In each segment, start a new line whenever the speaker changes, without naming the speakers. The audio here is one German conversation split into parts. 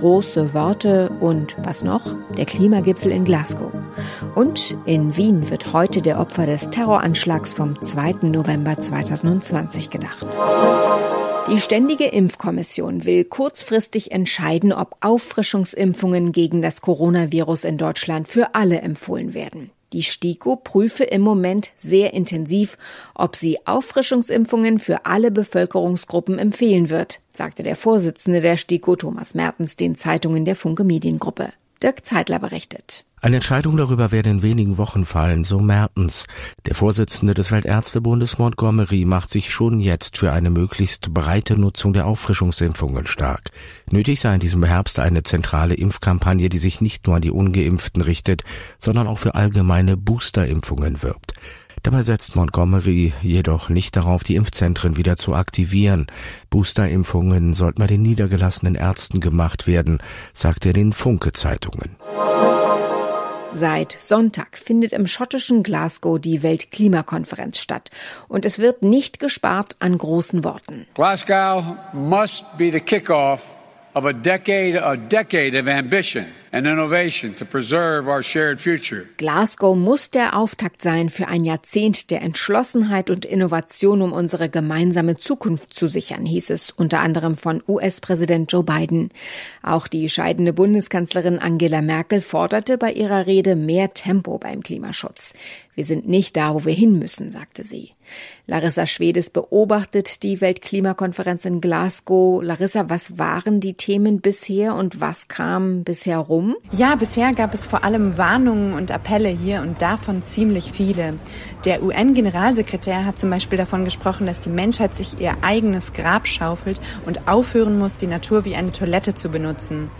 große Worte und was noch? Der Klimagipfel in Glasgow. Und in Wien wird heute der Opfer des Terroranschlags vom 2. November 2020 gedacht. Die Ständige Impfkommission will kurzfristig entscheiden, ob Auffrischungsimpfungen gegen das Coronavirus in Deutschland für alle empfohlen werden. Die STIKO prüfe im Moment sehr intensiv, ob sie Auffrischungsimpfungen für alle Bevölkerungsgruppen empfehlen wird, sagte der Vorsitzende der STIKO Thomas Mertens den Zeitungen der Funke Mediengruppe. Dirk Zeitler berichtet.
Eine Entscheidung darüber werde in wenigen Wochen fallen, so Mertens. Der Vorsitzende des Weltärztebundes Montgomery macht sich schon jetzt für eine möglichst breite Nutzung der Auffrischungsimpfungen stark. Nötig sei in diesem Herbst eine zentrale Impfkampagne, die sich nicht nur an die Ungeimpften richtet, sondern auch für allgemeine Boosterimpfungen wirbt. Dabei setzt Montgomery jedoch nicht darauf, die Impfzentren wieder zu aktivieren. Boosterimpfungen sollten bei den niedergelassenen Ärzten gemacht werden, sagt er den Funke-Zeitungen.
Seit Sonntag findet im schottischen Glasgow die Weltklimakonferenz statt und es wird nicht gespart an großen Worten.
Glasgow must be the kickoff of a decade, a decade of ambition and innovation to preserve our shared future.
Glasgow muss der Auftakt sein für ein Jahrzehnt der Entschlossenheit und Innovation, um unsere gemeinsame Zukunft zu sichern, hieß es unter anderem von US-Präsident Joe Biden. Auch die scheidende Bundeskanzlerin Angela Merkel forderte bei ihrer Rede mehr Tempo beim Klimaschutz. Wir sind nicht da, wo wir hin müssen, sagte sie. Larissa Schwedes beobachtet die Weltklimakonferenz in Glasgow. Larissa, was waren die Themen bisher und was kam bisher rum?
Ja, bisher gab es vor allem Warnungen und Appelle hier und davon ziemlich viele. Der UN-Generalsekretär hat zum Beispiel davon gesprochen, dass die Menschheit sich ihr eigenes Grab schaufelt und aufhören muss, die Natur wie eine Toilette zu benutzen.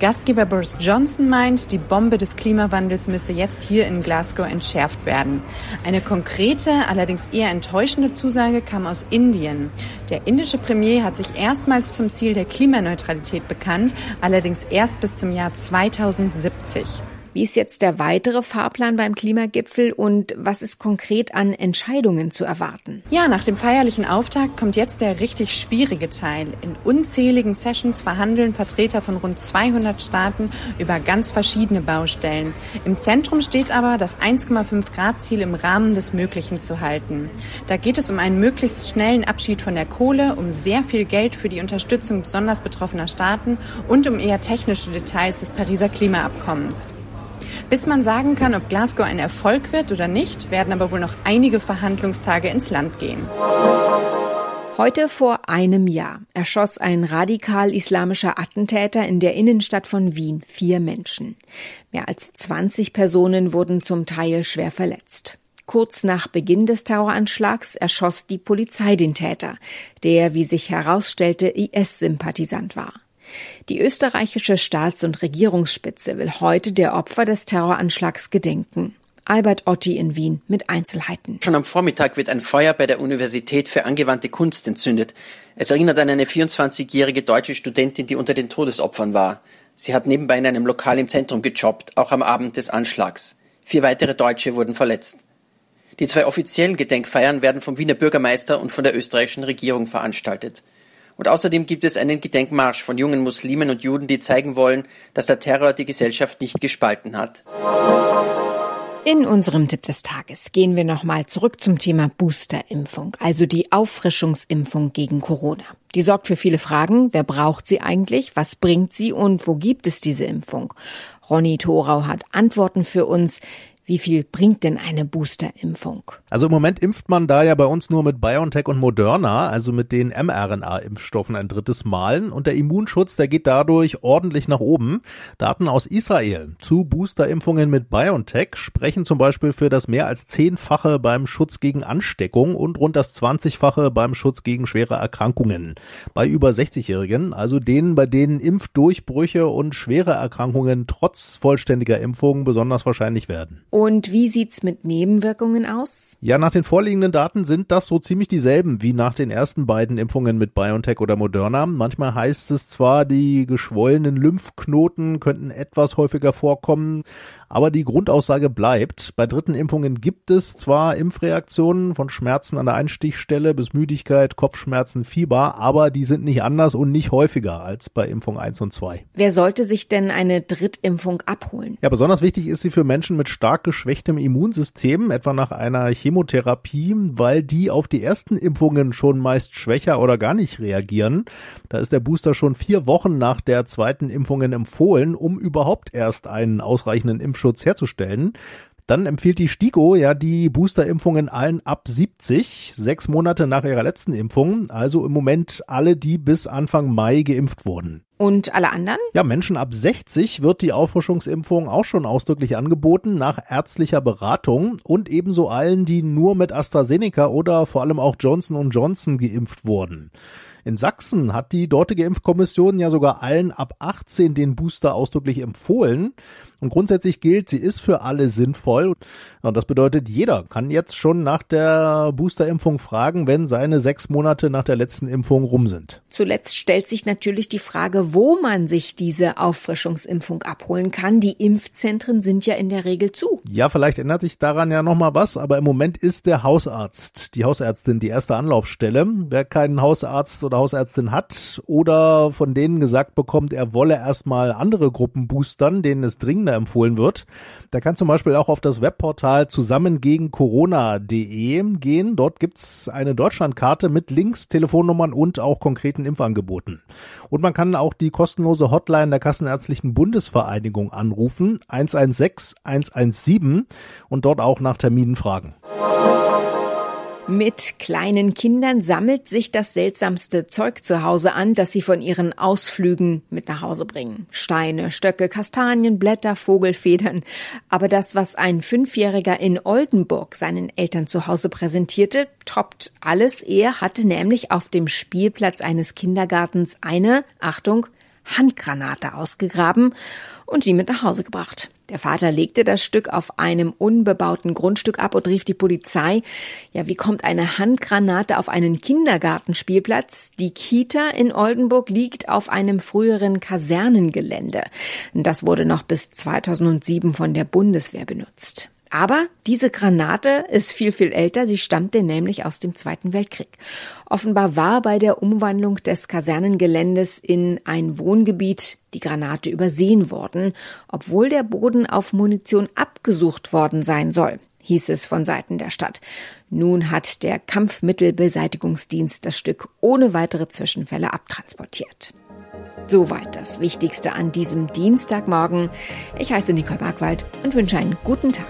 Gastgeber Boris Johnson meint, die Bombe des Klimawandels müsse jetzt hier in Glasgow entschärft werden. Eine konkrete, allerdings eher enttäuschende Zusage kam aus Indien. Der indische Premier hat sich erstmals zum Ziel der Klimaneutralität bekannt, allerdings erst bis zum Jahr 2070.
Wie ist jetzt der weitere Fahrplan beim Klimagipfel und was ist konkret an Entscheidungen zu erwarten?
Ja, nach dem feierlichen Auftakt kommt jetzt der richtig schwierige Teil. In unzähligen Sessions verhandeln Vertreter von rund 200 Staaten über ganz verschiedene Baustellen. Im Zentrum steht aber, das 1,5 Grad Ziel im Rahmen des Möglichen zu halten. Da geht es um einen möglichst schnellen Abschied von der Kohle, um sehr viel Geld für die Unterstützung besonders betroffener Staaten und um eher technische Details des Pariser Klimaabkommens. Bis man sagen kann, ob Glasgow ein Erfolg wird oder nicht, werden aber wohl noch einige Verhandlungstage ins Land gehen.
Heute vor einem Jahr erschoss ein radikal-islamischer Attentäter in der Innenstadt von Wien vier Menschen. Mehr als 20 Personen wurden zum Teil schwer verletzt. Kurz nach Beginn des Terroranschlags erschoss die Polizei den Täter, der, wie sich herausstellte, IS-Sympathisant war. Die österreichische Staats- und Regierungsspitze will heute der Opfer des Terroranschlags gedenken. Albert Otti in Wien mit Einzelheiten.
Schon am Vormittag wird ein Feuer bei der Universität für angewandte Kunst entzündet. Es erinnert an eine 24-jährige deutsche Studentin, die unter den Todesopfern war. Sie hat nebenbei in einem Lokal im Zentrum gejobbt, auch am Abend des Anschlags. Vier weitere Deutsche wurden verletzt. Die zwei offiziellen Gedenkfeiern werden vom Wiener Bürgermeister und von der österreichischen Regierung veranstaltet. Und außerdem gibt es einen Gedenkmarsch von jungen Muslimen und Juden, die zeigen wollen, dass der Terror die Gesellschaft nicht gespalten hat.
In unserem Tipp des Tages gehen wir nochmal zurück zum Thema Boosterimpfung, also die Auffrischungsimpfung gegen Corona. Die sorgt für viele Fragen. Wer braucht sie eigentlich? Was bringt sie und wo gibt es diese Impfung? Ronny Thorau hat Antworten für uns. Wie viel bringt denn eine Boosterimpfung?
Also im Moment impft man da ja bei uns nur mit BioNTech und Moderna, also mit den mRNA-Impfstoffen ein drittes Mal. Und der Immunschutz, der geht dadurch ordentlich nach oben. Daten aus Israel zu Boosterimpfungen mit BioNTech sprechen zum Beispiel für das mehr als zehnfache beim Schutz gegen Ansteckung und rund das zwanzigfache beim Schutz gegen schwere Erkrankungen. Bei über 60-Jährigen, also denen, bei denen Impfdurchbrüche und schwere Erkrankungen trotz vollständiger Impfungen besonders wahrscheinlich werden.
Und wie sieht's mit Nebenwirkungen aus?
Ja, nach den vorliegenden Daten sind das so ziemlich dieselben wie nach den ersten beiden Impfungen mit BioNTech oder Moderna. Manchmal heißt es zwar, die geschwollenen Lymphknoten könnten etwas häufiger vorkommen, aber die Grundaussage bleibt. Bei dritten Impfungen gibt es zwar Impfreaktionen von Schmerzen an der Einstichstelle bis Müdigkeit, Kopfschmerzen, Fieber, aber die sind nicht anders und nicht häufiger als bei Impfung 1 und 2.
Wer sollte sich denn eine Drittimpfung abholen?
Ja, besonders wichtig ist sie für Menschen mit stark geschwächtem Immunsystem, etwa nach einer Chemotherapie, weil die auf die ersten Impfungen schon meist schwächer oder gar nicht reagieren. Da ist der Booster schon vier Wochen nach der zweiten Impfungen empfohlen, um überhaupt erst einen ausreichenden Impfschutz Impfschutz herzustellen. Dann empfiehlt die STIKO ja die Boosterimpfungen allen ab 70, sechs Monate nach ihrer letzten Impfung. Also im Moment alle, die bis Anfang Mai geimpft wurden.
Und alle anderen?
Ja, Menschen ab 60 wird die Auffrischungsimpfung auch schon ausdrücklich angeboten nach ärztlicher Beratung und ebenso allen, die nur mit AstraZeneca oder vor allem auch Johnson Johnson geimpft wurden. In Sachsen hat die dortige Impfkommission ja sogar allen ab 18 den Booster ausdrücklich empfohlen. Und grundsätzlich gilt, sie ist für alle sinnvoll. Und das bedeutet, jeder kann jetzt schon nach der Boosterimpfung fragen, wenn seine sechs Monate nach der letzten Impfung rum sind.
Zuletzt stellt sich natürlich die Frage, wo man sich diese Auffrischungsimpfung abholen kann. Die Impfzentren sind ja in der Regel zu.
Ja, vielleicht ändert sich daran ja nochmal was, aber im Moment ist der Hausarzt, die Hausärztin die erste Anlaufstelle. Wer keinen Hausarzt oder Hausärztin hat oder von denen gesagt bekommt, er wolle erstmal andere Gruppen boostern, denen es dringender empfohlen wird, der kann zum Beispiel auch auf das Webportal zusammengegencorona.de gehen. Dort gibt's eine Deutschlandkarte mit Links, Telefonnummern und auch konkreten Impfangeboten. Und man kann auch die kostenlose Hotline der Kassenärztlichen Bundesvereinigung anrufen, 116 117 und dort auch nach Terminen fragen.
Mit kleinen Kindern sammelt sich das seltsamste Zeug zu Hause an, das sie von ihren Ausflügen mit nach Hause bringen. Steine, Stöcke, Kastanien, Blätter, Vogelfedern. Aber das, was ein Fünfjähriger in Oldenburg seinen Eltern zu Hause präsentierte, toppt alles. Er hatte nämlich auf dem Spielplatz eines Kindergartens eine, Achtung, Handgranate ausgegraben und die mit nach Hause gebracht. Der Vater legte das Stück auf einem unbebauten Grundstück ab und rief die Polizei. Ja, wie kommt eine Handgranate auf einen Kindergartenspielplatz? Die Kita in Oldenburg liegt auf einem früheren Kasernengelände. Das wurde noch bis 2007 von der Bundeswehr benutzt. Aber diese Granate ist viel, viel älter. Sie stammte nämlich aus dem Zweiten Weltkrieg. Offenbar war bei der Umwandlung des Kasernengeländes in ein Wohngebiet die Granate übersehen worden, obwohl der Boden auf Munition abgesucht worden sein soll hieß es von Seiten der Stadt. Nun hat der Kampfmittelbeseitigungsdienst das Stück ohne weitere Zwischenfälle abtransportiert. Soweit das Wichtigste an diesem Dienstagmorgen. Ich heiße Nicole Markwald und wünsche einen guten Tag.